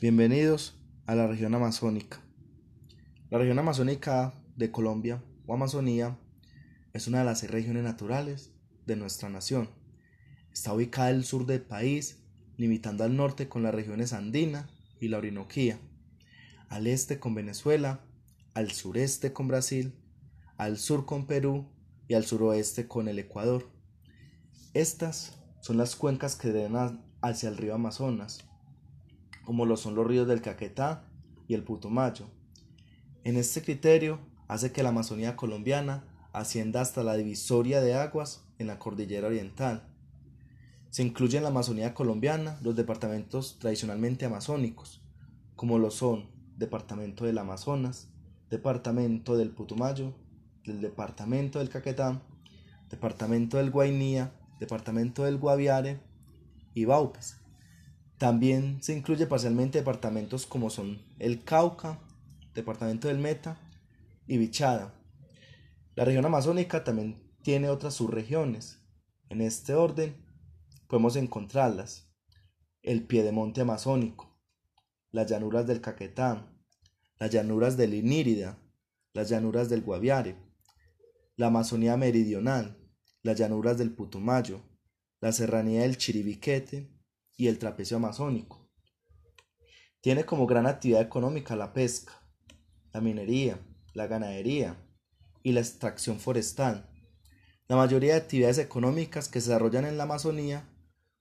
Bienvenidos a la región amazónica. La región amazónica de Colombia o Amazonía es una de las seis regiones naturales de nuestra nación. Está ubicada al sur del país, limitando al norte con las regiones andina y la Orinoquía, al este con Venezuela, al sureste con Brasil, al sur con Perú y al suroeste con el Ecuador. Estas son las cuencas que drenan hacia el río Amazonas como lo son los ríos del Caquetá y el Putumayo. En este criterio hace que la Amazonía colombiana ascienda hasta la divisoria de aguas en la cordillera oriental. Se incluye en la Amazonía colombiana los departamentos tradicionalmente amazónicos, como lo son Departamento del Amazonas, Departamento del Putumayo, del Departamento del Caquetá, Departamento del Guainía, Departamento del Guaviare y Baupes. También se incluye parcialmente departamentos como son el Cauca, departamento del Meta y Bichada. La región amazónica también tiene otras subregiones. En este orden podemos encontrarlas. El piedemonte amazónico, las llanuras del Caquetá, las llanuras del Inírida, las llanuras del Guaviare, la Amazonía meridional, las llanuras del Putumayo, la serranía del Chiribiquete, y el trapecio amazónico. Tiene como gran actividad económica la pesca, la minería, la ganadería y la extracción forestal. La mayoría de actividades económicas que se desarrollan en la Amazonía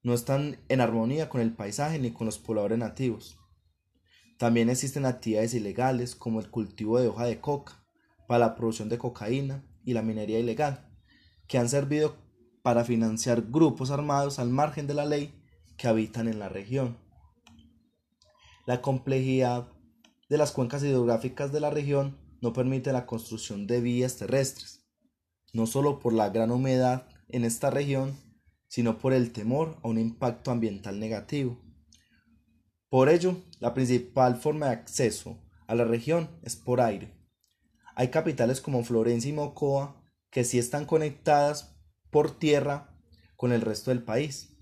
no están en armonía con el paisaje ni con los pobladores nativos. También existen actividades ilegales como el cultivo de hoja de coca para la producción de cocaína y la minería ilegal, que han servido para financiar grupos armados al margen de la ley que habitan en la región. La complejidad de las cuencas hidrográficas de la región no permite la construcción de vías terrestres, no solo por la gran humedad en esta región, sino por el temor a un impacto ambiental negativo. Por ello, la principal forma de acceso a la región es por aire. Hay capitales como Florencia y Mocoa que sí están conectadas por tierra con el resto del país.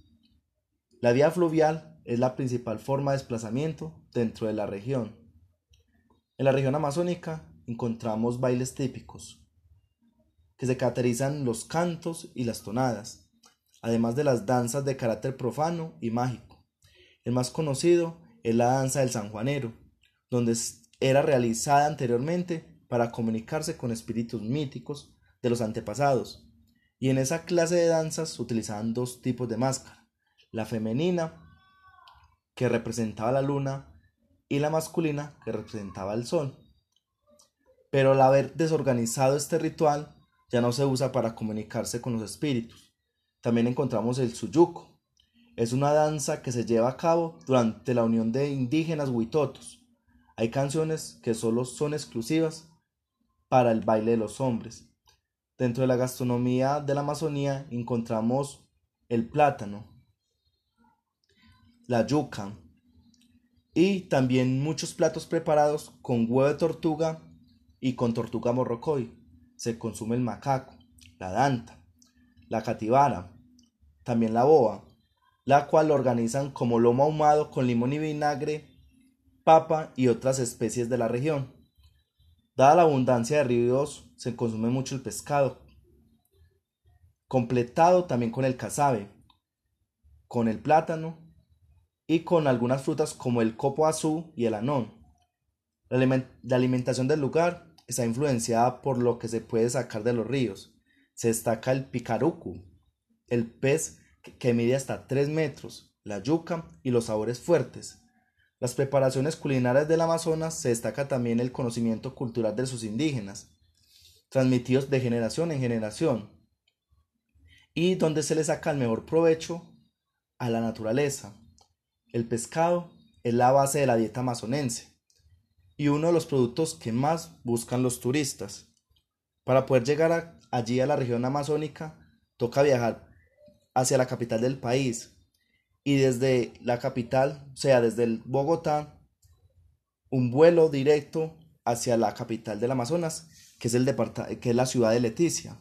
La vía fluvial es la principal forma de desplazamiento dentro de la región. En la región amazónica encontramos bailes típicos, que se caracterizan los cantos y las tonadas, además de las danzas de carácter profano y mágico. El más conocido es la danza del sanjuanero, donde era realizada anteriormente para comunicarse con espíritus míticos de los antepasados, y en esa clase de danzas utilizaban dos tipos de máscara la femenina que representaba la luna y la masculina que representaba el sol. Pero al haber desorganizado este ritual, ya no se usa para comunicarse con los espíritus. También encontramos el suyuco. Es una danza que se lleva a cabo durante la unión de indígenas huitotos. Hay canciones que solo son exclusivas para el baile de los hombres. Dentro de la gastronomía de la Amazonía encontramos el plátano, la yuca y también muchos platos preparados con huevo de tortuga y con tortuga morrocoy. Se consume el macaco, la danta, la cativara, también la boa, la cual organizan como lomo ahumado con limón y vinagre, papa y otras especies de la región. Dada la abundancia de ríos, se consume mucho el pescado, completado también con el cazabe, con el plátano y con algunas frutas como el copo azul y el anón. La alimentación del lugar está influenciada por lo que se puede sacar de los ríos. Se destaca el picarucu, el pez que mide hasta 3 metros, la yuca y los sabores fuertes. Las preparaciones culinarias del Amazonas se destaca también el conocimiento cultural de sus indígenas, transmitidos de generación en generación, y donde se le saca el mejor provecho a la naturaleza, el pescado es la base de la dieta amazonense y uno de los productos que más buscan los turistas. Para poder llegar allí a la región amazónica, toca viajar hacia la capital del país y desde la capital, o sea, desde el Bogotá, un vuelo directo hacia la capital del Amazonas, que es, el que es la ciudad de Leticia.